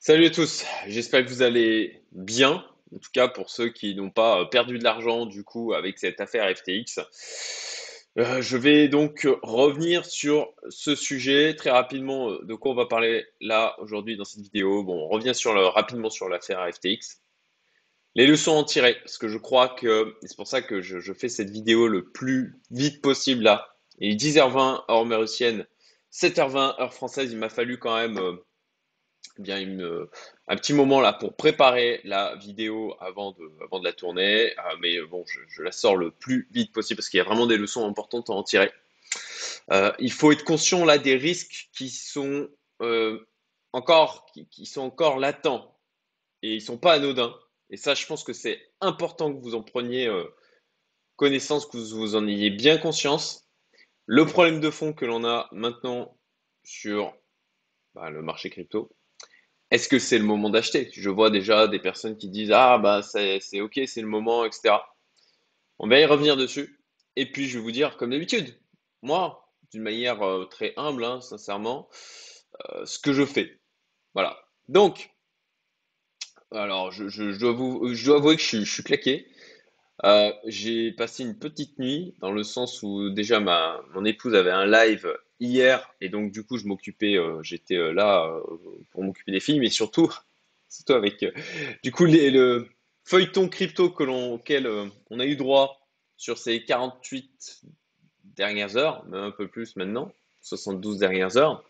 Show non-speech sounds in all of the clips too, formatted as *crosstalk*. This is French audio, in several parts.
Salut à tous, j'espère que vous allez bien. En tout cas, pour ceux qui n'ont pas euh, perdu de l'argent du coup avec cette affaire FTX. Euh, je vais donc revenir sur ce sujet très rapidement. euh, De quoi on va parler là aujourd'hui dans cette vidéo? Bon, on revient sur rapidement sur l'affaire FTX. Les leçons en tirer, parce que je crois que c'est pour ça que je, fais cette vidéo le plus vite possible là. Il est 10h20 heure mauricienne, 7h20 heure française. Il m'a fallu quand même bien euh, un petit moment là pour préparer la vidéo avant de, avant de la tourner. Euh, mais euh, bon, je, la sors le plus vite possible parce qu'il y a vraiment des leçons importantes à en tirer. Euh, il faut être conscient là des risques qui sont encore, qui, sont encore latents et ils sont pas anodins. Et ça, je pense que c'est important que vous en preniez connaissance, que vous, vous en ayez bien conscience. Le problème de fond que l'on a maintenant sur bah, le marché crypto, est-ce que c'est le moment d'acheter? Je vois déjà des personnes qui disent Ah, bah, c'est OK, c'est le moment, etc. On va y revenir dessus. Et puis, je vais vous dire, comme d'habitude, moi, d'une manière euh, très humble, hein, sincèrement, euh, ce que je fais. Voilà. Donc, alors, je, dois vous, je avouer que je je suis claqué. Euh, j'ai passé une petite nuit dans le sens où déjà ma mon épouse avait un live hier et donc du coup je m'occupais euh, j'étais euh, là pour m'occuper des filles mais surtout *laughs* surtout avec du coup le feuilleton crypto que l'on auquel on a eu droit sur ces 48 dernières heures même un peu plus maintenant 72 dernières heures.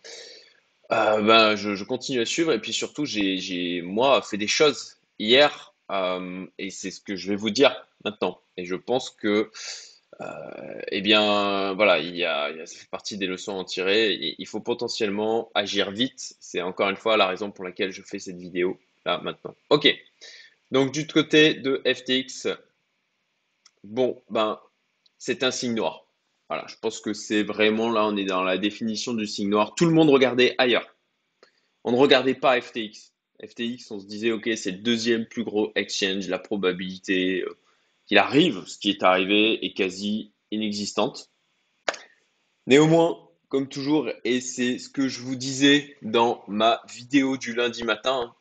Ben, je, je continue à suivre et puis surtout, j'ai, moi, fait des choses hier euh, et c'est ce que je vais vous dire maintenant. Et je pense que, euh, eh bien, voilà, il y a, il y a- ça fait partie des leçons à en tirer. Il faut potentiellement agir vite. C'est encore une fois la raison pour laquelle je fais cette vidéo là maintenant. Ok. Donc du côté de FTX, bon, ben, c'est un signe noir. Voilà, je pense que c'est vraiment là, on est dans la définition du signe noir. Tout le monde regardait ailleurs. On ne regardait pas FTX. FTX, on se disait, OK, c'est le deuxième plus gros exchange. La probabilité euh, qu'il arrive, ce qui est arrivé, est quasi inexistante. Néanmoins, comme toujours, et c'est ce que je vous disais dans ma vidéo du lundi matin,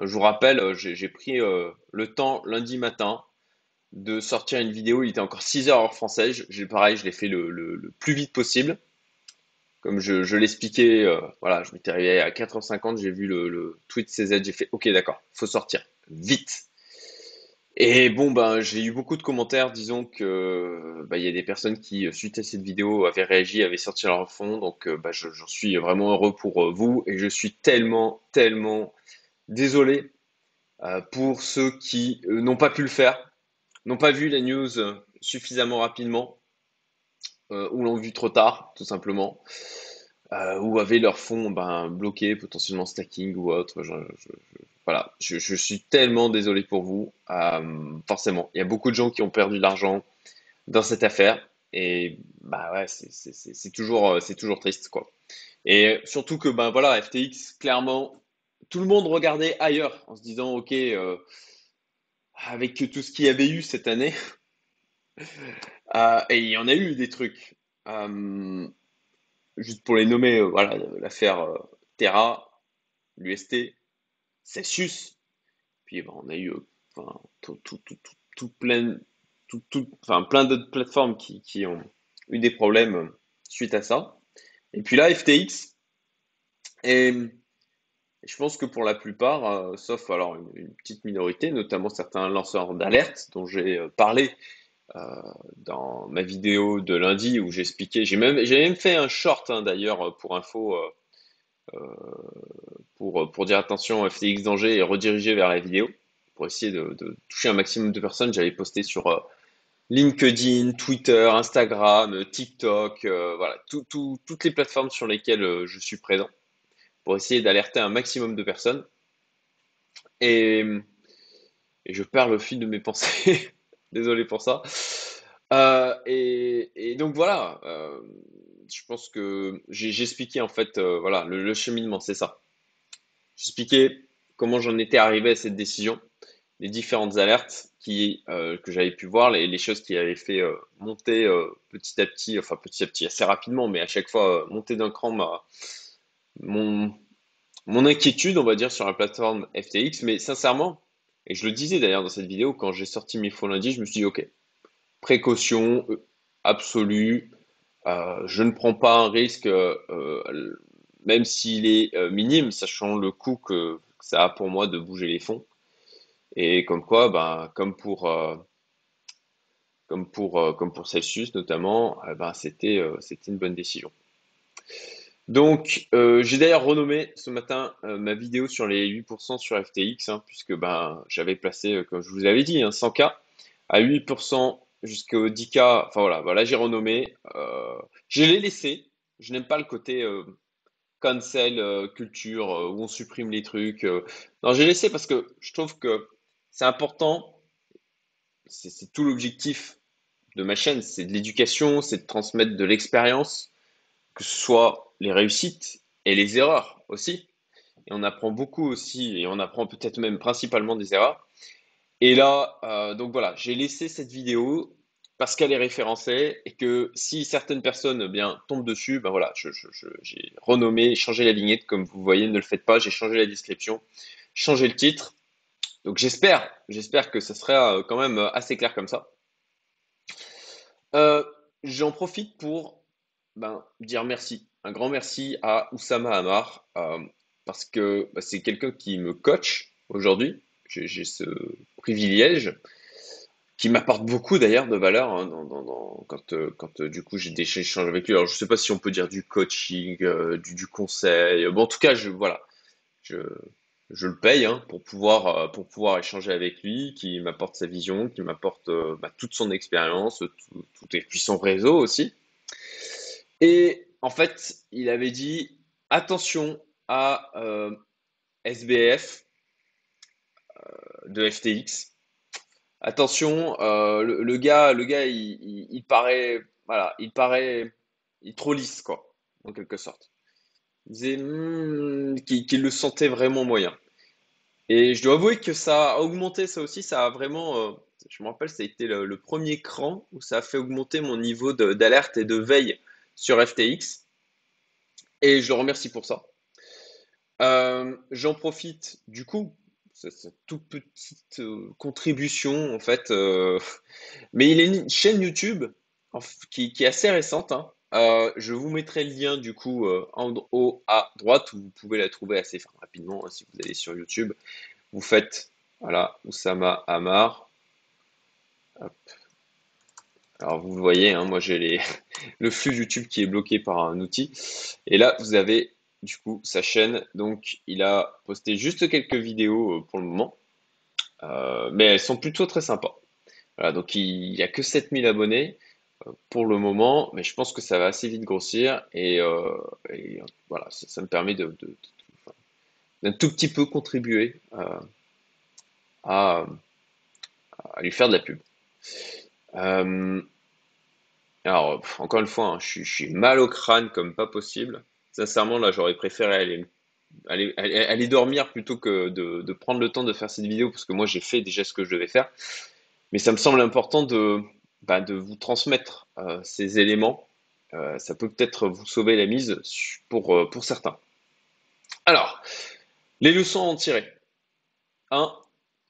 je vous rappelle, euh, j'ai pris euh, le temps lundi matin de sortir une vidéo. Il était encore 6 heures heure française. J'ai pareil, je l'ai fait le plus vite possible. Comme je, l'expliquais, euh, voilà, je m'étais réveillé à 4h50, j'ai vu le, tweet CZ, j'ai fait OK, d'accord, faut sortir vite. Et bon, ben, j'ai eu beaucoup de commentaires, disons que bah, il y a des personnes qui, euh, suite à cette vidéo, avaient réagi, avaient sorti leur fond. Donc, euh, je- j'en suis vraiment heureux pour vous et je suis tellement, tellement désolé pour ceux qui n'ont pas pu le faire, n'ont pas vu la news suffisamment rapidement ou l'ont vu trop tard, tout simplement. euh, ou avaient leur fonds ben, bloqué, potentiellement stacking ou autre. Voilà, je, suis tellement désolé pour vous. Euh, forcément, il y a beaucoup de gens qui ont perdu de l'argent dans cette affaire et bah ouais, c'est toujours, euh, toujours triste quoi. Et surtout que ben voilà, FTX, clairement, tout le monde regardait ailleurs en se disant ok, euh, avec tout ce qu'il y avait eu cette année, euh, *laughs* et il y en a eu des trucs. Euh, juste pour les nommer, euh, voilà, l'affaire euh, Terra, l'UST, Celsius, puis ben, on a eu euh, enfin, tout, plein, tout, tout- enfin, plein d'autres plateformes qui, ont eu des problèmes euh, suite à ça. Et puis là, FTX, et je pense que pour la plupart, euh, sauf alors une, une petite minorité, notamment certains lanceurs d'alerte dont j'ai euh, parlé euh, dans ma vidéo de lundi où j'expliquais, j'ai même, fait un short hein, d'ailleurs pour info, euh, pour, pour dire attention FTX danger et rediriger vers la vidéo, pour essayer de, toucher un maximum de personnes. J'avais posté sur euh, LinkedIn, Twitter, Instagram, euh, TikTok, euh, toutes les plateformes sur lesquelles euh, je suis présent, pour essayer d'alerter un maximum de personnes. Et, et je perds le fil de mes *laughs* pensées, désolé pour ça. Euh, et, donc voilà, euh, je pense que j'ai expliqué en fait, euh, voilà, le, cheminement, c'est ça. J'ai expliqué comment j'en étais arrivé à cette décision, les différentes alertes qui, que j'avais pu voir, les, les choses qui avaient fait monter petit à petit, enfin petit à petit, assez rapidement, mais à chaque fois monter d'un cran ma, mon inquiétude, on va dire, sur la plateforme FTX, mais sincèrement, et je le disais d'ailleurs dans cette vidéo, quand j'ai sorti mes fonds lundi, je me suis dit, OK, précaution euh, absolue, euh, je ne prends pas un risque, euh, même s'il est minime, sachant le coût que ça a pour moi de bouger les fonds. Et comme quoi, ben, comme pour, comme pour, comme pour Celsius notamment, eh ben, c'était une bonne décision. Donc, euh, j'ai d'ailleurs renommé ce matin euh, ma vidéo sur les 8% sur FTX, hein, puisque ben, j'avais placé, euh, comme je vous avais dit, 100K hein, à 8% jusqu'au 10K. Enfin voilà, voilà j'ai renommé. je l'ai laissé. Je n'aime pas le côté cancel culture où on supprime les trucs. Non, j'ai laissé parce que je trouve que c'est important. C'est tout l'objectif de ma chaîne, c'est de l'éducation, c'est de transmettre de l'expérience, que ce soit les réussites et les erreurs aussi. Et on apprend beaucoup aussi, et on apprend peut-être même principalement des erreurs. Et là, euh, donc voilà, j'ai laissé cette vidéo parce qu'elle est référencée et que si certaines personnes eh bien tombent dessus, ben voilà, j'ai renommé, changé la vignette, comme vous voyez, ne le faites pas, j'ai changé la description, changé le titre. Donc j'espère, j'espère que ça sera euh, quand même assez clair comme ça. Euh, j'en profite pour ben, dire merci un grand merci à Oussama Amar euh, parce que bah, c'est quelqu'un qui me coach aujourd'hui. J'ai ce privilège qui m'apporte beaucoup d'ailleurs de valeur hein, quand, euh, quand euh, du coup j'ai des échanges avec lui. Alors je ne sais pas si on peut dire du coaching, du, conseil. En tout cas, je, voilà, je, je le paye hein, pour, pouvoir, pour pouvoir échanger avec lui, qui m'apporte sa vision, qui m'apporte bah, toute son expérience, tout, tout, et puis son réseau aussi. Et en fait, il avait dit attention à euh, SBF euh, de FTX. Attention, euh, le, gars, le gars, il, paraît, voilà, il paraît, il trop lisse quoi, en quelque sorte. Il disait hmm, qu'il le sentait vraiment moyen. Et je dois avouer que ça a augmenté, ça aussi, ça a vraiment, je me rappelle, ça a été le, premier cran où ça a fait augmenter mon niveau d'alerte et de veille sur FTX. Et je le remercie pour ça. Euh, j'en profite du coup, cette toute petite euh, contribution en fait, euh, *laughs* mais il est une chaîne YouTube qui, est assez récente. Hein. je vous mettrai le lien du coup en haut à droite vous pouvez la trouver assez rapidement hein, si vous allez sur YouTube. Vous faites voilà Oussama Amar. Alors vous voyez, hein, moi j'ai *laughs* le flux YouTube qui est bloqué par un outil. Et là, vous avez du coup sa chaîne. Donc il a posté juste quelques vidéos euh, pour le moment. Euh, mais elles sont plutôt très sympas. Voilà, donc il n'y a que 7000 abonnés euh, pour le moment, mais je pense que ça va assez vite grossir. Et, voilà, ça, me permet de, d'un tout petit peu contribuer à, lui faire de la pub. Alors, encore une fois, hein, je, suis, mal au crâne comme pas possible. Sincèrement, là, j'aurais préféré aller, dormir plutôt que de, prendre le temps de faire cette vidéo parce que moi, j'ai fait déjà ce que je devais faire. Mais ça me semble important de, bah, vous transmettre euh, ces éléments. Euh, ça peut peut-être vous sauver la mise pour, euh, pour certains. Alors, les leçons à en tirer. 1.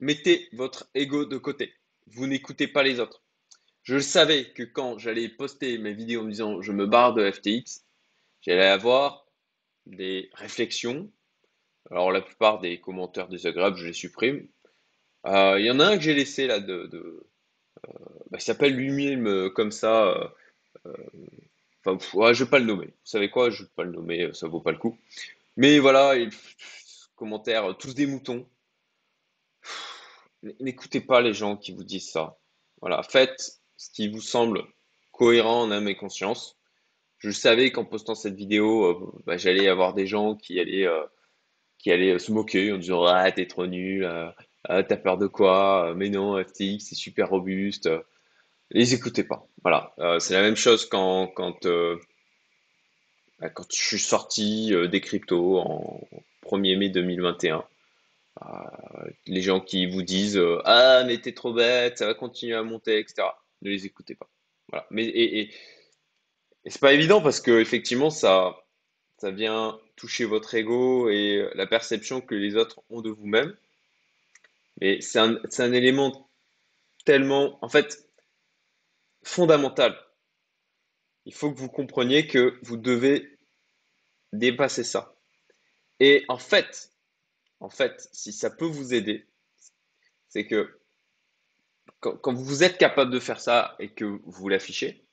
Mettez votre ego de côté. Vous n'écoutez pas les autres. Je savais que quand j'allais poster mes vidéos en me disant je me barre de FTX, j'allais avoir des réflexions. Alors la plupart des commentaires désagréables, je les supprime. Euh, il y en a un que j'ai laissé là de, euh, bah, il s'appelle lui-même euh, comme ça. enfin, ouais, je vais pas le nommer. Vous savez quoi, je vais pas le nommer, ça vaut pas le coup. Mais voilà, il, commentaires tous des moutons. N'écoutez pas les gens qui vous disent ça. Voilà, faites ce qui vous semble cohérent en âme et conscience. Je savais qu'en postant cette vidéo, euh, bah, j'allais avoir des gens qui allaient, euh, qui allaient se moquer en disant Ah, t'es trop nul, euh, t'as peur de quoi Mais non, FTX, c'est super robuste. Les écoutez pas. Voilà. c'est la même chose quand, quand, bah, quand je suis sorti des cryptos en 1er mai 2021. les gens qui vous disent Ah, mais t'es trop bête, ça va continuer à monter, etc ne les écoutez pas. Voilà. Mais, et, et, c'est pas évident parce que effectivement, ça, vient toucher votre ego et la perception que les autres ont de vous-même. Mais c'est un, un élément tellement, en fait, fondamental. Il faut que vous compreniez que vous devez dépasser ça. Et en fait, en fait, si ça peut vous aider, c'est que quand, vous êtes capable de faire ça et que vous l'affichez,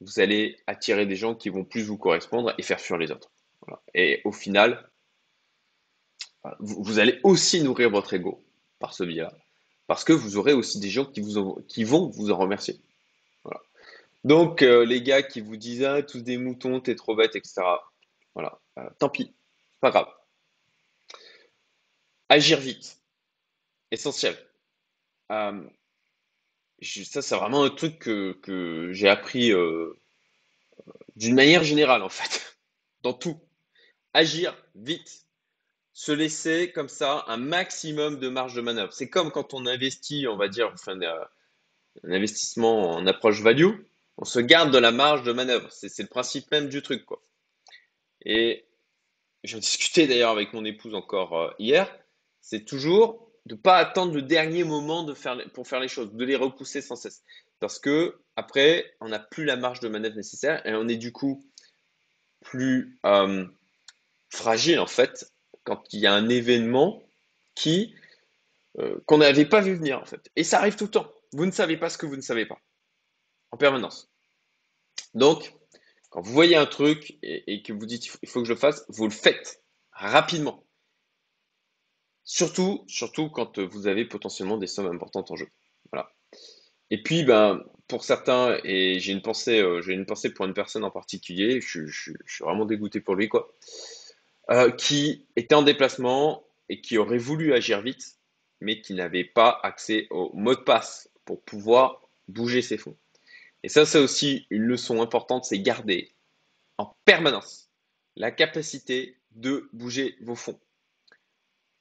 vous allez attirer des gens qui vont plus vous correspondre et faire fuir les autres. Et au final, vous, allez aussi nourrir votre ego par ce biais-là. Parce que vous aurez aussi des gens qui, vont vous en remercier. Donc, euh, les gars qui vous disent ah, tous des moutons, t'es trop bête, etc. Voilà, euh, tant pis, pas grave. Agir vite, essentiel. Euh, ça, c'est vraiment un truc que, j'ai appris d'une manière générale, en fait, *laughs* dans tout. Agir vite, se laisser comme ça un maximum de marge de manœuvre. C'est comme quand on investit, on va dire, enfin, un investissement en approche value on se garde de la marge de manœuvre. C'est le principe même du truc, quoi. Et j'en discutais d'ailleurs avec mon épouse encore euh, hier. C'est toujours de ne pas attendre le dernier moment pour faire les choses, de les repousser sans cesse. Parce que après, on n'a plus la marge de manœuvre nécessaire et on est du coup plus euh, fragile en fait quand il y a un événement qui euh, qu'on n'avait pas vu venir en fait. Et ça arrive tout le temps. Vous ne savez pas ce que vous ne savez pas en permanence. Donc, quand vous voyez un truc et, que vous dites il faut que je le fasse, vous le faites rapidement. Surtout, surtout quand vous avez potentiellement des sommes importantes en jeu. Voilà. Et puis, ben, pour certains, et j'ai une pensée, euh, j'ai une pensée pour une personne en particulier, je, suis vraiment dégoûté pour lui, quoi, euh, qui était en déplacement et qui aurait voulu agir vite, mais qui n'avait pas accès au mot de passe pour pouvoir bouger ses fonds. Et ça, c'est aussi une leçon importante, c'est garder en permanence la capacité de bouger vos fonds.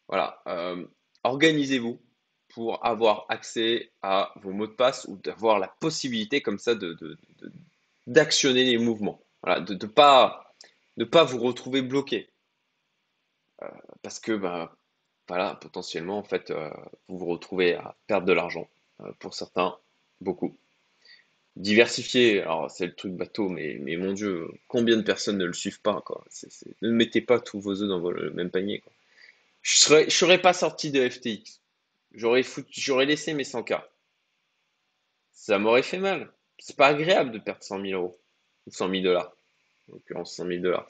Voilà, euh, organisez-vous pour avoir accès à vos mots de passe ou d'avoir la possibilité comme ça de, d'actionner les mouvements. Voilà, de ne pas, pas vous retrouver bloqué. Euh, parce que ben, voilà, potentiellement, en fait, euh, vous vous retrouvez à perdre de l'argent. pour certains, beaucoup. Diversifier, alors c'est le truc bateau, mais, mais mon Dieu, combien de personnes ne le suivent pas, quoi. ne mettez pas tous vos œufs dans le même panier, quoi. Je serais, serais pas sorti de FTX. J'aurais j'aurais laissé mes 100K. Ça m'aurait fait mal. C'est pas agréable de perdre 100 000 euros. Ou 100 000 dollars. En l'occurrence, 100 000 dollars.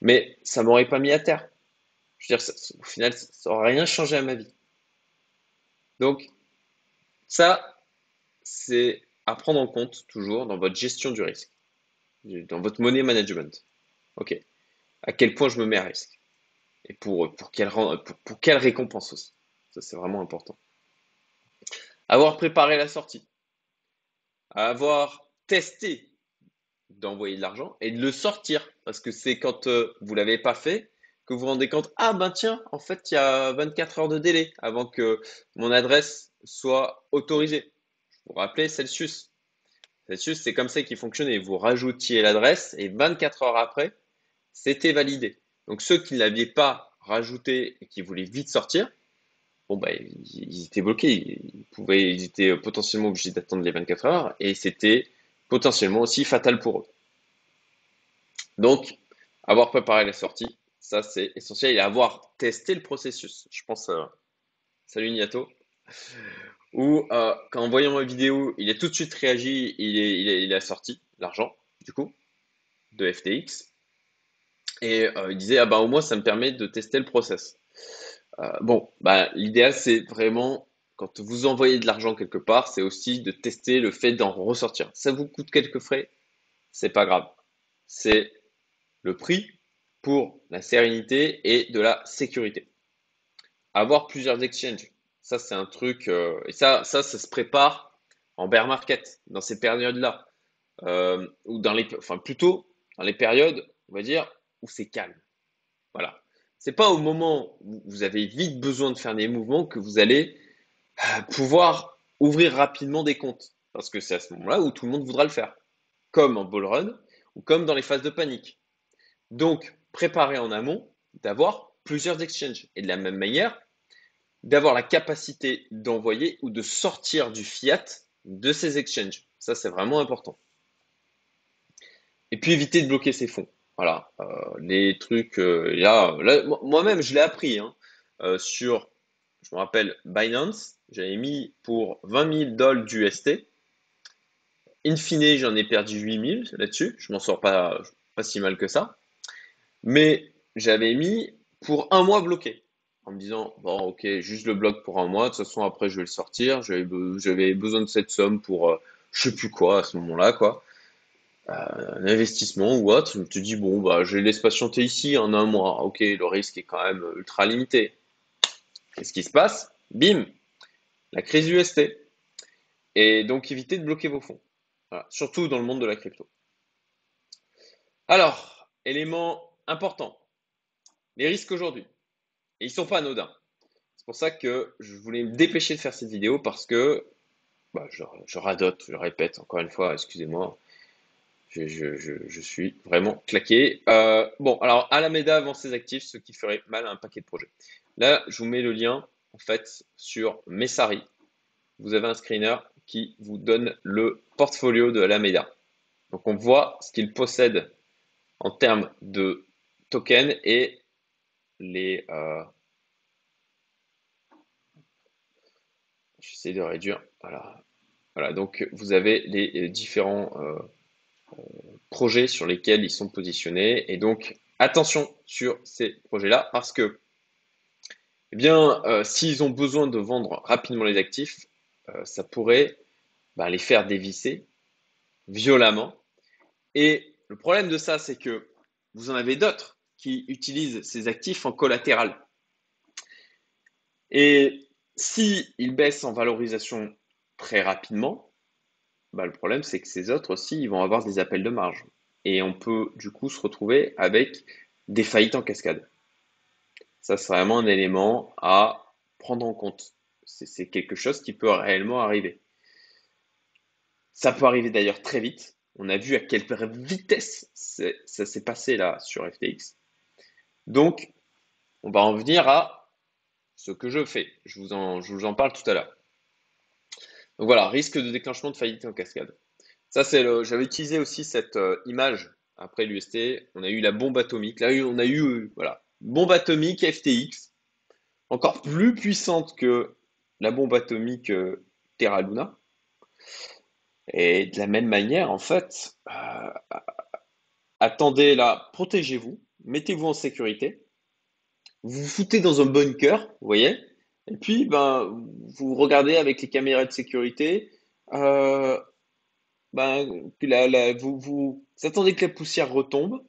Mais ça m'aurait pas mis à terre. Je veux dire, au final, ça n'aurait rien changé à ma vie. Donc, ça, c'est à prendre en compte toujours dans votre gestion du risque, dans votre money management. Ok. À quel point je me mets à risque et pour, quelle, pour, quelle récompense aussi. Ça, c'est vraiment important. Avoir préparé la sortie, avoir testé d'envoyer de l'argent et de le sortir parce que c'est quand euh, vous ne l'avez pas fait que vous vous rendez compte ah ben tiens en fait il y a 24 heures de délai avant que mon adresse soit autorisée vous rappelez Celsius. Celsius, c'est comme ça qu'il fonctionnait. Vous rajoutiez l'adresse et 24 heures après, c'était validé. Donc ceux qui ne l'aviez pas rajouté et qui voulaient vite sortir, bon bah, ils, étaient bloqués. Ils, pouvaient, ils étaient potentiellement obligés d'attendre les 24 heures et c'était potentiellement aussi fatal pour eux. Donc, avoir préparé la sortie, ça c'est essentiel et avoir testé le processus. Je pense. Euh, salut Niato où euh, quand en voyant ma vidéo, il a tout de suite réagi, il, est, il, a sorti l'argent, du coup, de FTX. Et euh, il disait, ah bah au moins ça me permet de tester le process. Euh, bon, bah, l'idéal c'est vraiment, quand vous envoyez de l'argent quelque part, c'est aussi de tester le fait d'en ressortir. Ça vous coûte quelques frais, c'est pas grave. C'est le prix pour la sérénité et de la sécurité. Avoir plusieurs exchanges, ça, c'est un truc. Euh, et ça, ça, ça se prépare en bear market, dans ces périodes-là. Ou dans les, enfin, plutôt dans les périodes, on va dire, où c'est calme. Voilà. C'est pas au moment où vous avez vite besoin de faire des mouvements que vous allez euh, pouvoir ouvrir rapidement des comptes. Parce que c'est à ce moment-là où tout le monde voudra le faire. Comme en bull run ou comme dans les phases de panique. Donc, préparer en amont d'avoir plusieurs exchanges. Et de la même manière, d'avoir la capacité d'envoyer ou de sortir du fiat de ces exchanges. Ça, c'est vraiment important. Et puis éviter de bloquer ses fonds. Voilà, euh, les trucs, euh, là, moi-même, je l'ai appris hein, euh, sur, je me rappelle, Binance, j'avais mis pour 20 000 dollars d'UST. In fine, j'en ai perdu 8 000 là-dessus. Je m'en sors pas, si mal que ça. Mais j'avais mis pour un mois bloqué en me disant bon ok juste le bloc pour un mois de toute façon après je vais le sortir j'avais besoin de cette somme pour euh, je sais plus quoi à ce moment-là quoi euh, un investissement ou autre me suis dit bon bah je laisse patienter ici en un mois. Ok le risque est quand même ultra limité. Qu'est-ce qui se passe bim la crise UST et donc évitez de bloquer vos fonds. Surtout dans le monde de la crypto. Alors élément important les risques aujourd'hui. Et ils sont pas anodins. C'est pour ça que je voulais me dépêcher de faire cette vidéo parce que bah, je, radote, je répète encore une fois, excusez-moi. Je, suis vraiment claqué. Euh, bon, alors Alameda vend ses actifs, ce qui ferait mal à un paquet de projets. Là, je vous mets le lien en fait sur Messari. Vous avez un screener qui vous donne le portfolio de Alameda. Donc on voit ce qu'il possède en termes de tokens et les. Euh, J'essaie de réduire. Voilà. Voilà. Donc, vous avez les différents euh, projets sur lesquels ils sont positionnés. Et donc, attention sur ces projets-là parce que, eh bien, s'ils ont besoin de vendre rapidement les actifs, ça pourrait bah, les faire dévisser violemment. Et le problème de ça, c'est que vous en avez d'autres qui utilisent ces actifs en collatéral. Et si baissent en valorisation très rapidement, bah, le problème c'est que ces autres aussi ils vont avoir des appels de marge. Et on peut du coup se retrouver avec des faillites en cascade. Ça, c'est vraiment un élément à prendre en compte. C'est quelque chose qui peut réellement arriver. Ça peut arriver d'ailleurs très vite. On a vu à quelle vitesse ça s'est passé là sur FTX. Donc, on va en venir à ce que je fais. Je vous en, vous en parle tout à l'heure. Donc voilà, risque de déclenchement de faillite en cascade. Ça, c'est le. J'avais utilisé aussi cette euh, image après l'UST. On a eu la bombe atomique. Là, on a eu euh, voilà, bombe atomique FTX, encore plus puissante que la bombe atomique euh, Terra Luna. Et de la même manière, en fait, attendez là, protégez-vous mettez-vous en sécurité, vous vous foutez dans un bunker, vous voyez, et puis ben, vous regardez avec les caméras de sécurité, euh, ben, vous, vous, attendez que la poussière retombe,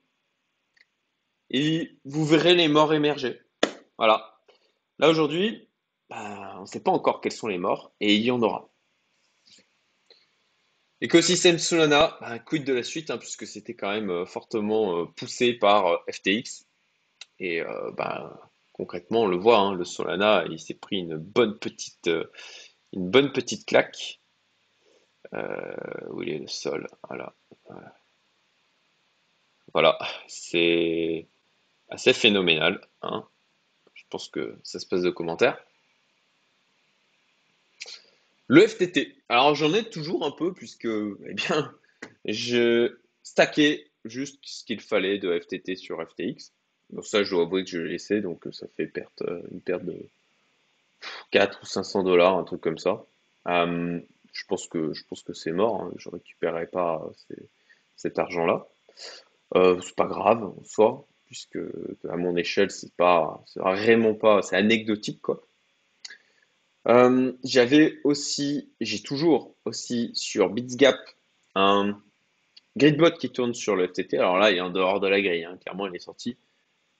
et vous verrez les morts émerger. Voilà. Là aujourd'hui, ben, on ne sait pas encore quels sont les morts, et il y en aura. Écosystème Solana, bah, quid de la suite, hein, puisque c'était quand même euh, fortement euh, poussé par FTX. Et bah, concrètement, on le voit, hein, le Solana, il s'est pris une bonne petite, une bonne petite claque. est le sol Voilà. Voilà, c'est assez phénoménal. Hein. Je pense que ça se passe de commentaires. Le FTT. Alors j'en ai toujours un peu puisque, *laughs* eh bien, je stackais juste ce qu'il fallait de FTT sur FTX. Donc ça, je dois avouer que je l'ai laissé, donc ça fait perte, euh, une perte de 4 ou 500 dollars, un truc comme ça. Euh, je pense que je pense que c'est mort. Hein. Je récupérerai pas cet argent-là. Euh, c'est pas grave en soi, puisque à mon échelle, c'est pas, vraiment pas, c'est anecdotique quoi. Euh, j'avais aussi, j'ai toujours aussi sur BitsGap un gridbot qui tourne sur le FTT. Alors là, il est en dehors de la grille, hein. clairement, il est sorti.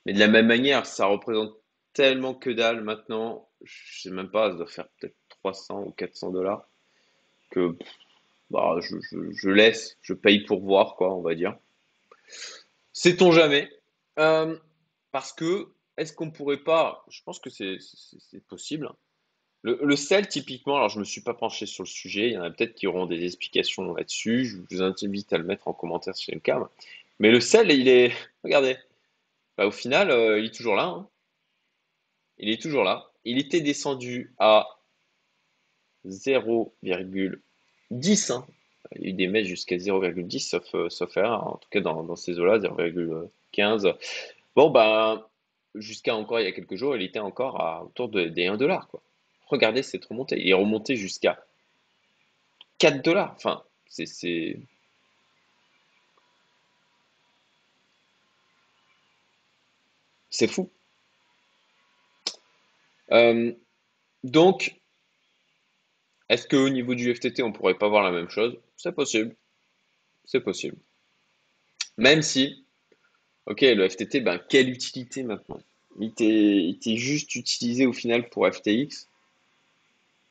Mais de la même manière, ça représente tellement que dalle maintenant, je sais même pas, ça doit faire peut-être 300 ou 400 dollars, que bah, je, laisse, je paye pour voir, quoi, on va dire. Sait-on jamais euh, Parce que, est-ce qu'on pourrait pas, je pense que c'est possible, le, sel, typiquement, alors je ne me suis pas penché sur le sujet, il y en a peut-être qui auront des explications là-dessus, je vous invite à le mettre en commentaire si c'est le cas. Mais le sel, il est, regardez, bah, au final, euh, il est toujours là. hein. Il est toujours là. Il était descendu à 0,10. hein. Il y a eu des mèches jusqu'à 0,10, sauf, euh, sauf erreur, en tout cas dans, ces eaux-là, 0,15. Bon, ben, jusqu'à encore il y a quelques jours, il était encore à autour de- des 1 dollar. Regardez cette remontée. Il est remonté jusqu'à 4 dollars. Enfin, c'est, c'est, fou. Euh, donc, est-ce qu'au niveau du FTT, on pourrait pas voir la même chose? C'est possible. C'est possible. Même si, ok, le FTT, ben, quelle utilité maintenant? Il était, juste utilisé au final pour FTX.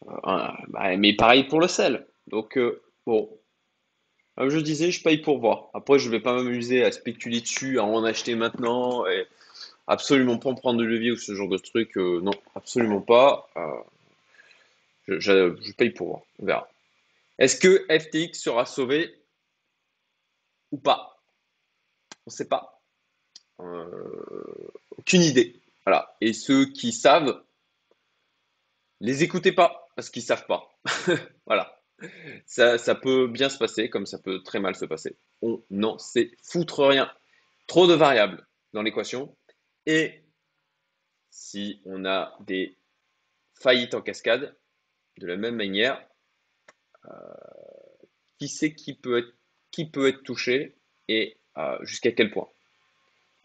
Euh, bah, mais pareil pour le sel. Donc, euh, bon, comme je disais, je paye pour voir. Après, je vais pas m'amuser à spéculer dessus, à en acheter maintenant, et absolument pas en prendre de levier ou ce genre de truc. euh, non, absolument pas. Euh, je, paye pour voir. On verra. Est-ce que FTX sera sauvé ou pas? On sait pas. Euh, aucune idée. Voilà. Et ceux qui savent, les écoutez pas parce qu'ils savent pas. *laughs* Voilà. Ça, ça peut bien se passer comme ça peut très mal se passer. On n'en sait foutre rien. Trop de variables dans l'équation. Et si on a des faillites en cascade, de la même manière, qui sait qui peut être, qui peut être touché et euh, jusqu'à quel point?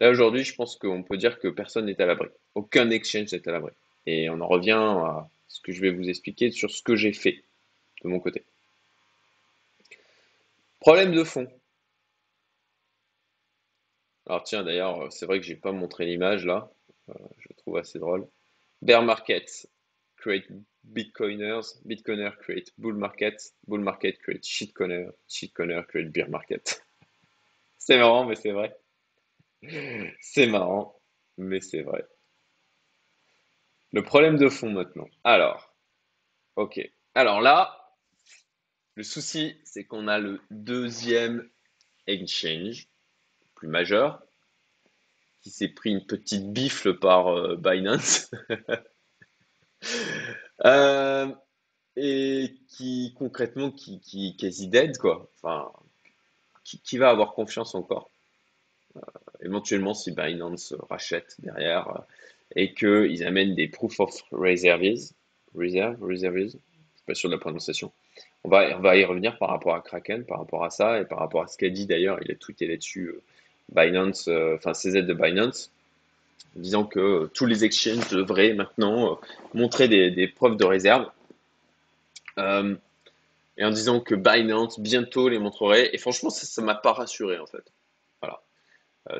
Là aujourd'hui, je pense qu'on peut dire que personne n'est à l'abri. Aucun exchange n'est à l'abri. Et on en revient à ce que je vais vous expliquer sur ce que j'ai fait de mon côté. Problème de fond. Alors tiens, d'ailleurs, c'est vrai que j'ai pas montré l'image là. Euh, je trouve assez drôle. Bear market create bitcoiners, bitcoiner create bull market, bull market create shitcoiner, shitcoiner create bear market. *laughs* C'est marrant, mais c'est vrai. C'est marrant, mais c'est vrai. Le problème de fond maintenant. Alors, ok. Alors là, le souci, c'est qu'on a le deuxième exchange, majeur, qui s'est pris une petite bifle par euh, Binance. *laughs* Euh, et qui concrètement qui, est quasi dead quoi. Enfin, qui, qui va avoir confiance encore. Éventuellement si Binance rachète derrière euh, et qu'ils amènent des proof of reserves, reserve, reserves, je suis pas sûr de la prononciation. On va, on va y revenir par rapport à Kraken, par rapport à ça et par rapport à ce qu'a dit d'ailleurs, il a tweeté là-dessus euh, Binance, euh, enfin CZ de Binance, disant que euh, tous les exchanges devraient maintenant euh, montrer des, preuves de réserve. Et en disant que Binance bientôt les montrerait. Et franchement, ça, ça m'a pas rassuré en fait. Voilà.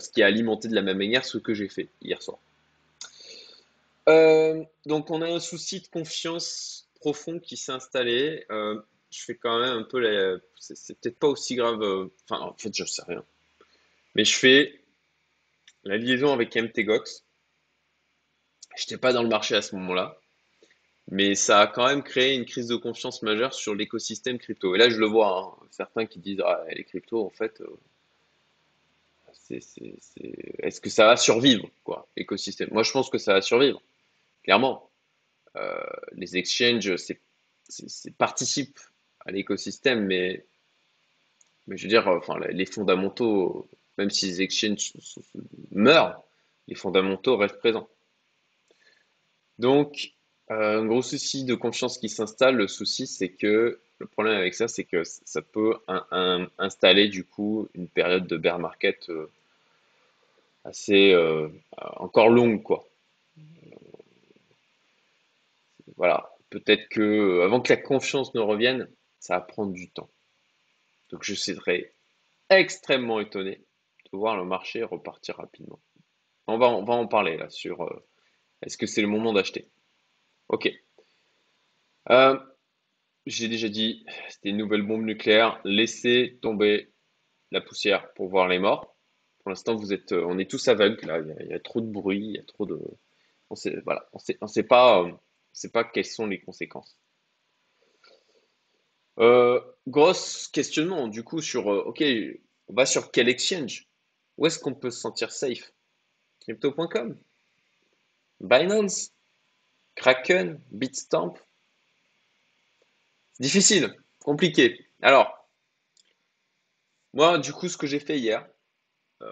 Ce qui a alimenté de la même manière ce que j'ai fait hier soir. Donc on a un souci de confiance profond qui s'est installé. Je fais quand même un peu la... C'est peut-être pas aussi grave. en fait, je sais rien. Mais je fais la liaison avec MTGOX. J'étais pas dans le marché à ce moment-là. Mais ça a quand même créé une crise de confiance majeure sur l'écosystème crypto. Et là, je le vois, hein. Certains qui disent, ah, les cryptos, en fait, euh, est-ce que ça va survivre, quoi, l'écosystème? Moi, je pense que ça va survivre, clairement. Euh, les exchanges, c'est, participent à l'écosystème, mais, mais je veux dire, enfin, les fondamentaux, même si les exchanges meurent, les fondamentaux restent présents. Donc, euh, un gros souci de confiance qui s'installe. Le souci, c'est que le problème avec ça, c'est que ça peut installer du coup une période de bear market euh, assez euh, encore longue, quoi. Voilà. Peut-être que avant que la confiance ne revienne, ça va prendre du temps. Donc, je serais extrêmement étonné voir le marché repartir rapidement. On va, on va en parler là sur euh, est-ce que c'est le moment d'acheter? Ok. Euh, J'ai déjà dit, c'était une nouvelle bombe nucléaire. Laissez tomber la poussière pour voir les morts. Pour l'instant, vous êtes, euh, on est tous aveugles là. Il y a, trop de bruit, il y a trop de, on sait, voilà, on sait, on sait pas, on sait pas quelles sont les conséquences. Euh, grosse questionnement du coup sur, ok, on va sur quel exchange? Où est-ce qu'on peut se sentir safe? Crypto.com, Binance, Kraken, Bitstamp. Difficile, compliqué. Alors, moi, du coup, ce que j'ai fait hier, euh,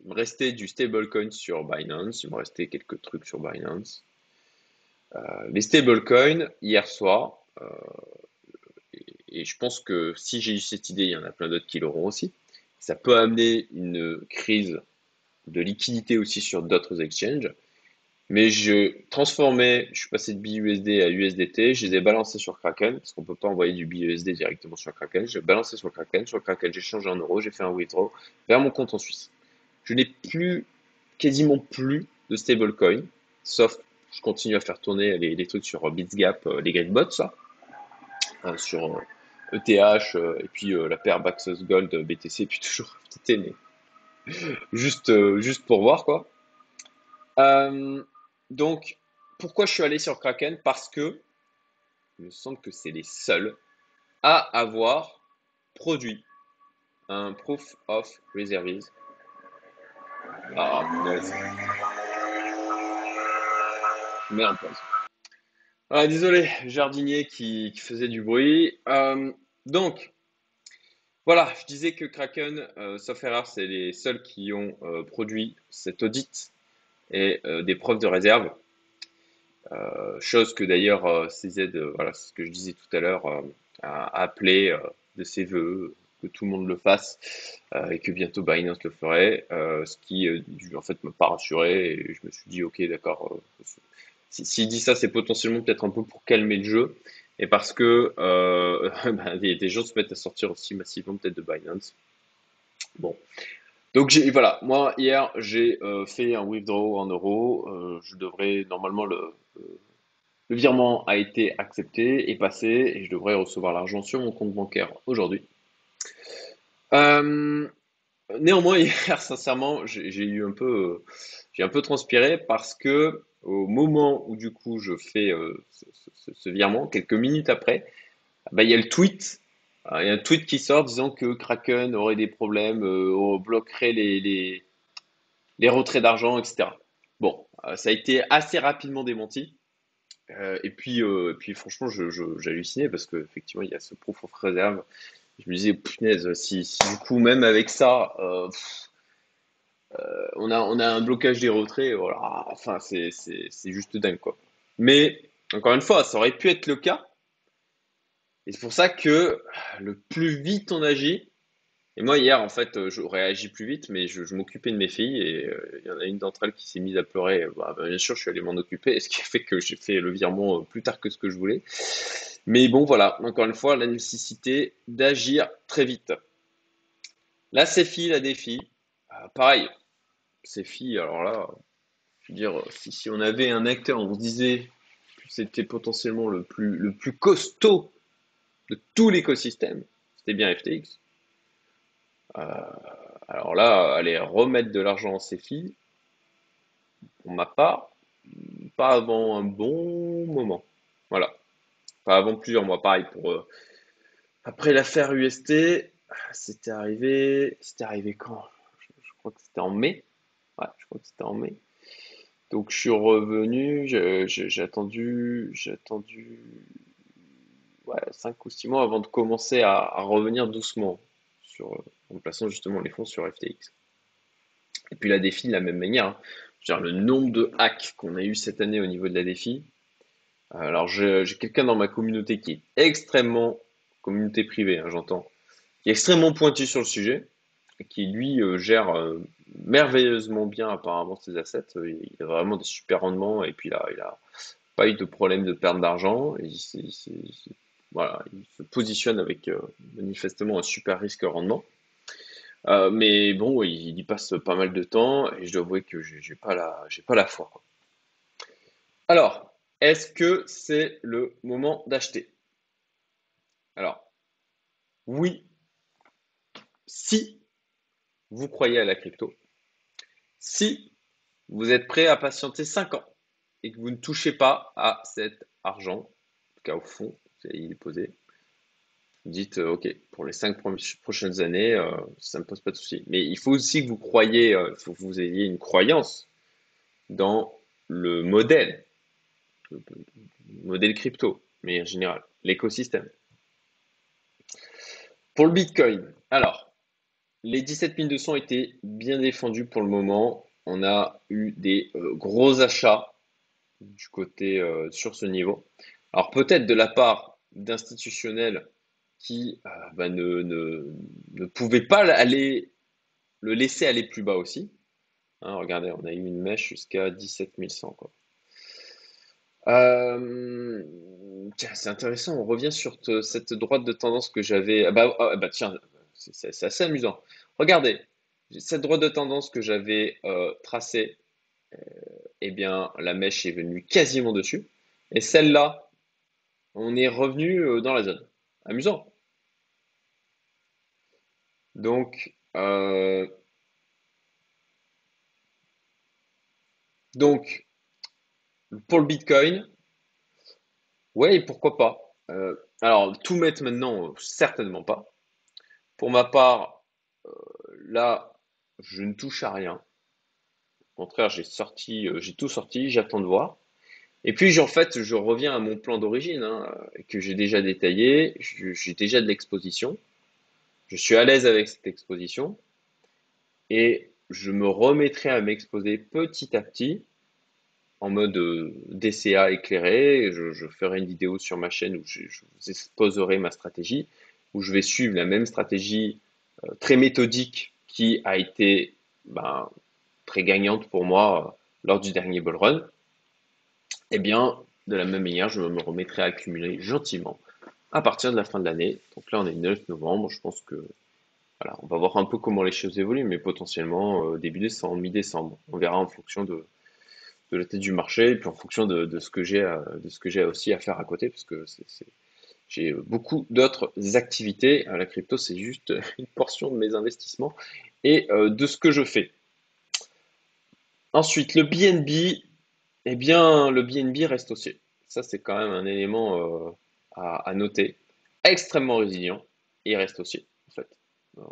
il me restait du stablecoin sur Binance, il me restait quelques trucs sur Binance. Euh, les stablecoins, hier soir, euh, et, je pense que si j'ai eu cette idée, il y en a plein d'autres qui l'auront aussi, ça peut amener une crise de liquidité aussi sur d'autres exchanges. Mais je transformais, je suis passé de BUSD à USDT, je les ai balancés sur Kraken, parce qu'on ne peut pas envoyer du BUSD directement sur Kraken. J'ai balancé sur Kraken, sur Kraken, j'ai changé en euros, j'ai fait un withdraw vers mon compte en Suisse. Je n'ai plus, quasiment plus de stablecoin, sauf je continue à faire tourner les, trucs sur BitsGap, euh, les Gridbots, ça, euh, sur ETH, euh, et puis la paire Baxos Gold BTC, puis *laughs* toujours FTT, mais juste, juste pour voir, quoi. Donc, pourquoi je suis allé sur Kraken? Parce que il me semble que c'est les seuls à avoir produit un proof of reserves. Ah, Merde. Ah, désolé, jardinier qui, faisait du bruit. Euh, donc, voilà, je disais que Kraken, euh, sauf c'est les seuls qui ont euh, produit cet audit et euh, des preuves de réserve. Chose que d'ailleurs CZ, voilà, ce que je disais tout à l'heure, a appelé de ses voeux que tout le monde le fasse et que bientôt Binance le ferait, ce qui en fait m'a pas rassuré et je me suis dit ok d'accord, s'il dit ça c'est potentiellement peut-être un peu pour calmer le jeu et parce que *laughs* bah, des, gens se mettent à sortir aussi massivement peut-être de Binance. Bon, donc voilà, moi hier j'ai euh, fait un withdraw en euros. Euh, je devrais normalement le, euh, le virement a été accepté et passé et je devrais recevoir l'argent sur mon compte bancaire aujourd'hui. néanmoins *laughs* hier sincèrement j'ai eu un peu j'ai un peu transpiré parce que au moment où du coup je fais ce, virement quelques minutes après, bah, il y a le tweet euh, il y a un tweet qui sort disant que Kraken aurait des problèmes, euh, bloquerait les, les, retraits d'argent, etc. Bon, euh, ça a été assez rapidement démenti. et puis, puis franchement, j'hallucinais parce qu'effectivement, il y a ce proof of. Je me disais, punaise, si du coup, même avec ça, on, a, on a un blocage des retraits, voilà, enfin, c'est juste dingue, quoi. Mais, encore une fois, ça aurait pu être le cas. Et c'est pour ça que le plus vite on agit, et moi hier en fait j'aurais agi plus vite, mais je, m'occupais de mes filles et euh, il y en a une d'entre elles qui s'est mise à pleurer. Bah, bah, bien sûr je suis allé m'en occuper, *laughs* ce qui a fait que j'ai fait le virement plus tard que ce que je voulais. Mais bon voilà, encore une fois la nécessité d'agir très vite. La CFI, la défi, euh, pareil, CFI, alors là, je veux dire, si, on avait un acteur, on se disait que c'était potentiellement le plus, le costaud de tout l'écosystème, c'était bien FTX. Euh, alors là, aller remettre de l'argent en CFI, pour ma part, pas avant un bon moment. Voilà. Pas avant plusieurs mois. Pareil pour. Euh, après l'affaire UST, c'était arrivé. C'était arrivé quand? Je, crois que c'était en mai. Ouais, je crois que c'était en mai. Donc je suis revenu, j'ai attendu, attendu ouais, 5 ou 6 mois avant de commencer à, revenir doucement sur, en plaçant justement les fonds sur FTX. Et puis la défi de la même manière. Hein. Le nombre de hacks qu'on a eu cette année au niveau de la défi. Alors j'ai quelqu'un dans ma communauté qui est extrêmement, communauté privée, hein, j'entends, qui est extrêmement pointu sur le sujet, et qui lui euh, gère euh, merveilleusement bien apparemment ses assets. Il, a vraiment des super rendements et puis là, il a pas eu de problème de perte d'argent. Il, voilà, il se positionne avec euh, manifestement un super risque rendement. Euh, mais bon, il, y passe pas mal de temps et je dois avouer que j'ai pas la, j'ai pas la foi. Alors, est-ce que c'est le moment d'acheter? Alors, oui, si vous croyez à la crypto, si vous êtes prêt à patienter 5 ans et que vous ne touchez pas à cet argent, en tout cas au fond, il est posé. dites, euh, OK, pour les cinq prochaines années, euh, ça ne me pose pas de souci. Mais il faut aussi que vous croyez, euh, faut que vous ayez une croyance dans le modèle, le modèle crypto, mais en général, l'écosystème. Pour le Bitcoin, alors, les 17 200 ont été bien défendus pour le moment. On a eu des euh, gros achats du côté euh, sur ce niveau. Alors peut-être de la part d'institutionnels qui euh, bah, ne, pouvaient pas aller, le laisser aller plus bas aussi. Hein, regardez, on a eu une mèche jusqu'à 17 100. Quoi. Euh, c'est intéressant, on revient sur cette droite de tendance que j'avais. Ah bah, ah, bah, tiens, c'est assez amusant. Regardez, cette droite de tendance que j'avais tracée eh bien, la mèche est venue quasiment dessus. Et celle-là, on est revenu euh, dans la zone. Amusant. Donc, euh, donc, pour le Bitcoin, ouais, pourquoi pas. Euh, alors, tout mettre maintenant, certainement pas. Pour ma part, là, je ne touche à rien. Au contraire, euh, j'ai tout sorti, j'attends de voir. Et puis, en fait, je reviens à mon plan d'origine, hein, que j'ai déjà détaillé. J'ai déjà de l'exposition. Je suis à l'aise avec cette exposition. Et je me remettrai à m'exposer petit à petit en mode euh, DCA éclairé. Je, ferai une vidéo sur ma chaîne où je, vous exposerai ma stratégie, où je vais suivre la même stratégie euh, très méthodique qui a été ben, très gagnante pour moi euh, lors du dernier bull run, eh bien, de la même manière, je me remettrai à accumuler gentiment à partir de la fin de l'année. Donc là, on est le 9 novembre. Je pense que voilà, on va voir un peu comment les choses évoluent, mais potentiellement euh, début décembre, mi-décembre. On verra en fonction de, de la tête du marché et puis en fonction de, de ce que j'ai de ce que j'ai aussi à faire à côté, parce que c'est, j'ai beaucoup d'autres activités. La crypto, c'est juste *laughs* une portion de mes investissements et euh, de ce que je fais. Ensuite, le BNB, eh bien, le BNB reste haussier. Ça, c'est quand même un élément euh, à, noter. Extrêmement résilient et reste haussier, en fait. Euh,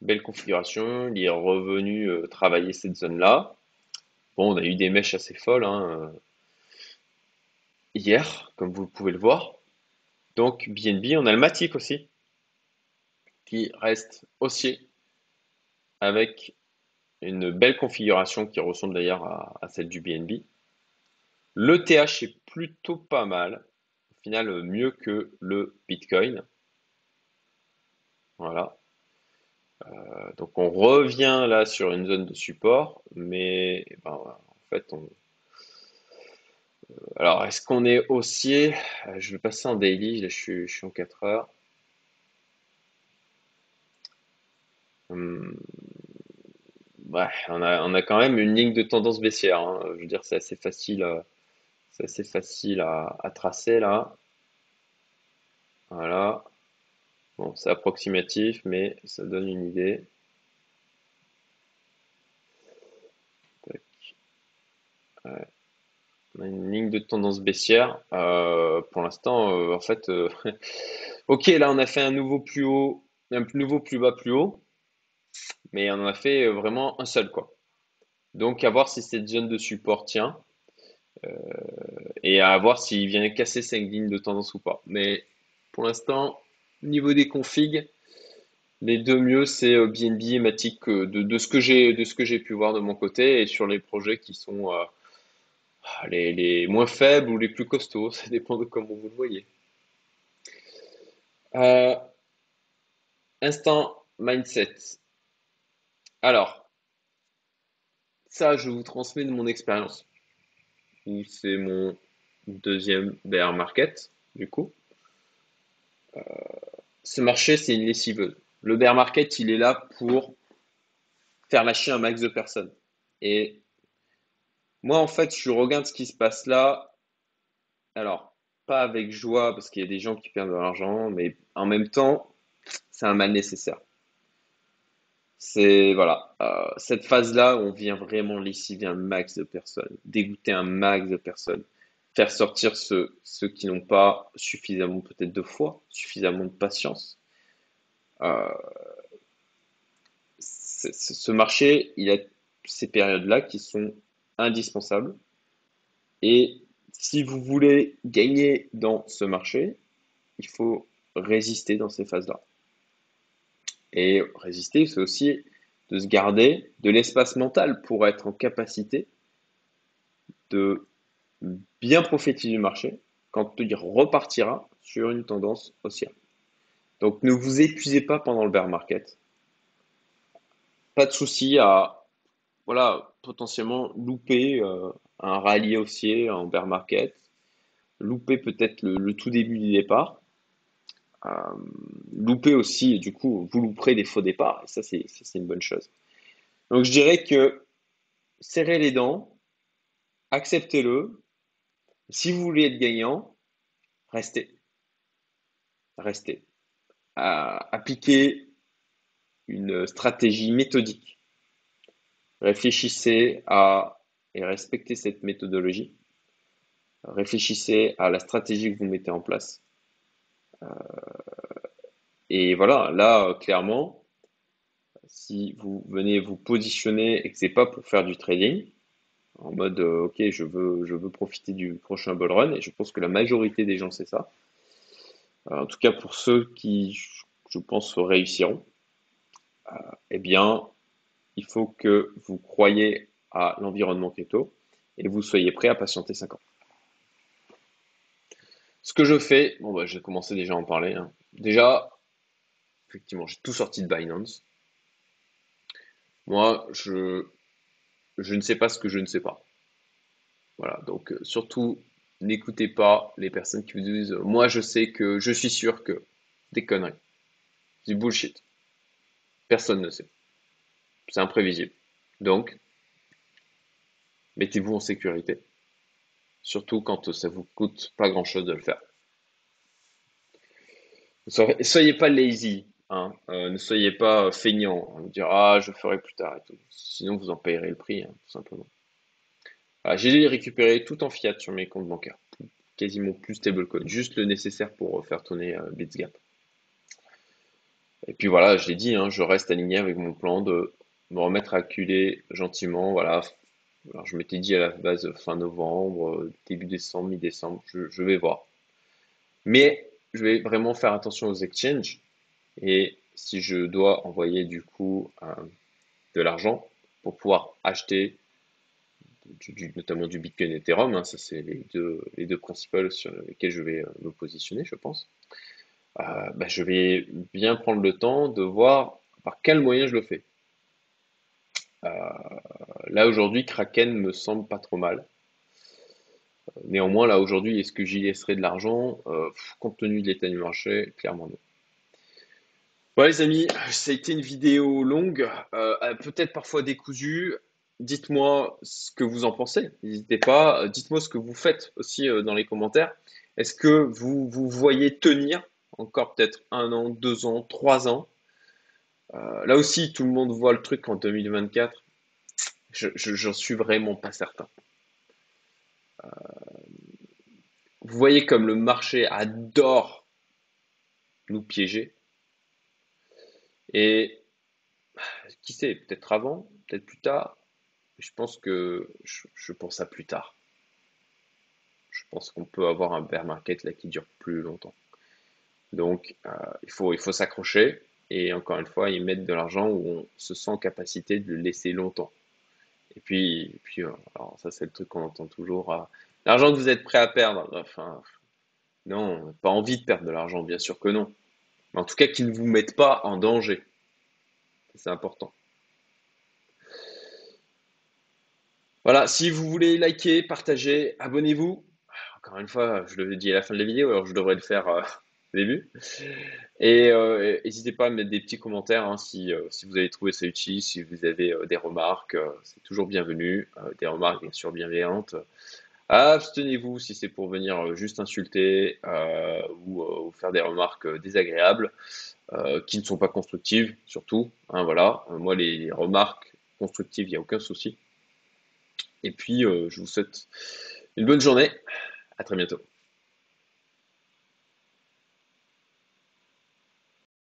belle configuration, il est revenu euh, travailler cette zone-là. Bon, on a eu des mèches assez folles hein, hier, comme vous pouvez le voir. Donc, BNB, on a le Matic aussi, qui reste haussier avec une belle configuration qui ressemble d'ailleurs à, celle du BNB. Le TH est plutôt pas mal. Au final, mieux que le Bitcoin. Voilà. Euh, donc on revient là sur une zone de support, mais eh ben, en fait on. Euh, alors est-ce qu'on est haussier? Je vais passer en daily, je suis, je suis en 4 heures. Hum, on a, quand même une ligne de tendance baissière. Hein. Je veux dire, c'est assez facile, euh, c'est assez facile à, tracer là. Voilà. Bon, c'est approximatif, mais ça donne une idée. A une ligne de tendance baissière. Euh, pour l'instant, euh, en fait, *laughs* ok, là on a fait un nouveau plus haut, un nouveau plus bas plus haut mais on en a fait euh, vraiment un seul, quoi. Donc, à voir si cette zone de support tient euh, et à voir s'il vient casser 5 lignes de tendance ou pas. Mais pour l'instant, au niveau des configs, les deux mieux, c'est BNB euh, et Matic de, de ce que j'ai pu voir de mon côté et sur les projets qui sont les, les, moins faibles ou les plus costauds, *laughs* ça dépend de comment vous le voyez. instant mindset. Alors, ça, je vous transmets de mon expérience. C'est mon deuxième bear market, du coup. Euh, ce marché, c'est une lessiveuse. Le bear market, il est là pour faire lâcher un max de personnes. Et moi, en fait, je regarde ce qui se passe là. Alors, pas avec joie, parce qu'il y a des gens qui perdent de l'argent, mais en même temps, c'est un mal nécessaire. C'est voilà, euh, cette phase-là, on vient vraiment lessiver un max de personnes, dégoûter un max de personnes, faire sortir ceux, qui n'ont pas suffisamment peut-être de foi, suffisamment de patience. Euh, ce marché, il a ces périodes-là qui sont indispensable. Et si vous voulez gagner dans ce marché, il faut résister dans ces phases-là. Et résister, c'est aussi de se garder de l'espace mental pour être en capacité de bien profiter du marché quand il repartira sur une tendance haussière. Donc ne vous épuisez pas pendant le bear market. Pas de souci à voilà, potentiellement louper euh, un rallye haussier en bear market, louper peut-être le, tout début du départ, euh, louper aussi, du coup, vous louperez des faux départs, et ça c'est une bonne chose. Donc je dirais que serrez les dents, acceptez-le. Si vous voulez être gagnant, restez. Restez. appliquez une stratégie méthodique. Réfléchissez à et respectez cette méthodologie. Réfléchissez à la stratégie que vous mettez en place. Euh, et voilà, là, clairement, si vous venez vous positionner et que c'est pas pour faire du trading, en mode euh, ok je veux je veux profiter du prochain bull run et je pense que la majorité des gens c'est ça. Euh, en tout cas pour ceux qui je pense réussiront, eh bien il faut que vous croyez à l'environnement keto et vous soyez prêt à patienter 5 ans. Ce que je fais, bon bah, j'ai commencé déjà à en parler. Hein. Déjà, effectivement, j'ai tout sorti de Binance. Moi, je, je ne sais pas ce que je ne sais pas. Voilà, donc euh, surtout, n'écoutez pas les personnes qui vous disent Moi, je sais que, je suis sûr que. Des conneries. Du bullshit. Personne ne sait. C'est imprévisible. Donc, mettez-vous en sécurité. Surtout quand ça vous coûte pas grand chose de le faire. Soyez pas lazy. Hein. Euh, ne soyez pas feignant, à vous dire ah je ferai plus tard et tout. Sinon vous en payerez le prix, hein, tout simplement. J'ai récupéré tout en fiat sur mes comptes bancaires, quasiment plus stablecoin, juste le nécessaire pour faire tourner euh, BitsGap. Et puis voilà, je l'ai dit, hein, je reste aligné avec mon plan de me remettre à acculer gentiment. Voilà, Alors, je m'étais dit à la base fin novembre, début décembre, mi-décembre, je, vais voir. Mais je vais vraiment faire attention aux exchanges et si je dois envoyer du coup euh, de l'argent pour pouvoir acheter notamment du Bitcoin et Ethereum, hein, ça c'est les deux, les deux principales sur lesquels je vais euh, me positionner, je pense. Euh, bah, je vais bien prendre le temps de voir par quel moyen je le fais. Là aujourd'hui, Kraken me semble pas trop mal. Néanmoins, là aujourd'hui, est-ce que j'y laisserai de l'argent? Compte tenu de l'état du marché, clairement non. Ouais, les amis, ça a été une vidéo longue, euh, euh, peut-être parfois décousue. Dites-moi ce que vous en pensez. N'hésitez pas. Euh, dites-moi ce que vous faites aussi dans les commentaires. Est-ce que vous vous voyez tenir encore peut-être un an, deux ans, trois ans? Là aussi, tout le monde voit le truc en 2024. Je, j'en suis vraiment pas certain. vous voyez comme le marché adore nous piéger. Et qui sait, peut-être avant, peut-être plus tard. Je pense que je, pense à plus tard. Je pense qu'on peut avoir un bear market là qui dure plus longtemps. Donc euh, il faut s'accrocher et encore une fois, y mettre de l'argent où on se sent en capacité de le laisser longtemps. Et puis, puis euh, alors ça c'est le truc qu'on entend toujours. Euh, l'argent que vous êtes prêt à perdre. Enfin, non, pas envie de perdre de l'argent, bien sûr que non en tout cas, qu'ils ne vous mettent pas en danger. C'est important. Voilà, si vous voulez liker, partager, abonnez-vous. Encore une fois, je le dis à la fin de la vidéo, alors je devrais le faire euh, début. Et euh, n'hésitez pas à mettre des petits commentaires hein, si, euh, si, vous avez trouvé ça utile, si vous avez des remarques, c'est toujours bienvenu. des remarques bien sûr bienveillantes. Abstenez-vous si c'est pour venir euh, juste insulter euh, ou, euh, faire des remarques désagréables qui ne sont pas constructives, surtout. Hein, voilà, moi les remarques constructives, il n'y a aucun souci. Et puis, je vous souhaite une bonne journée. À très bientôt.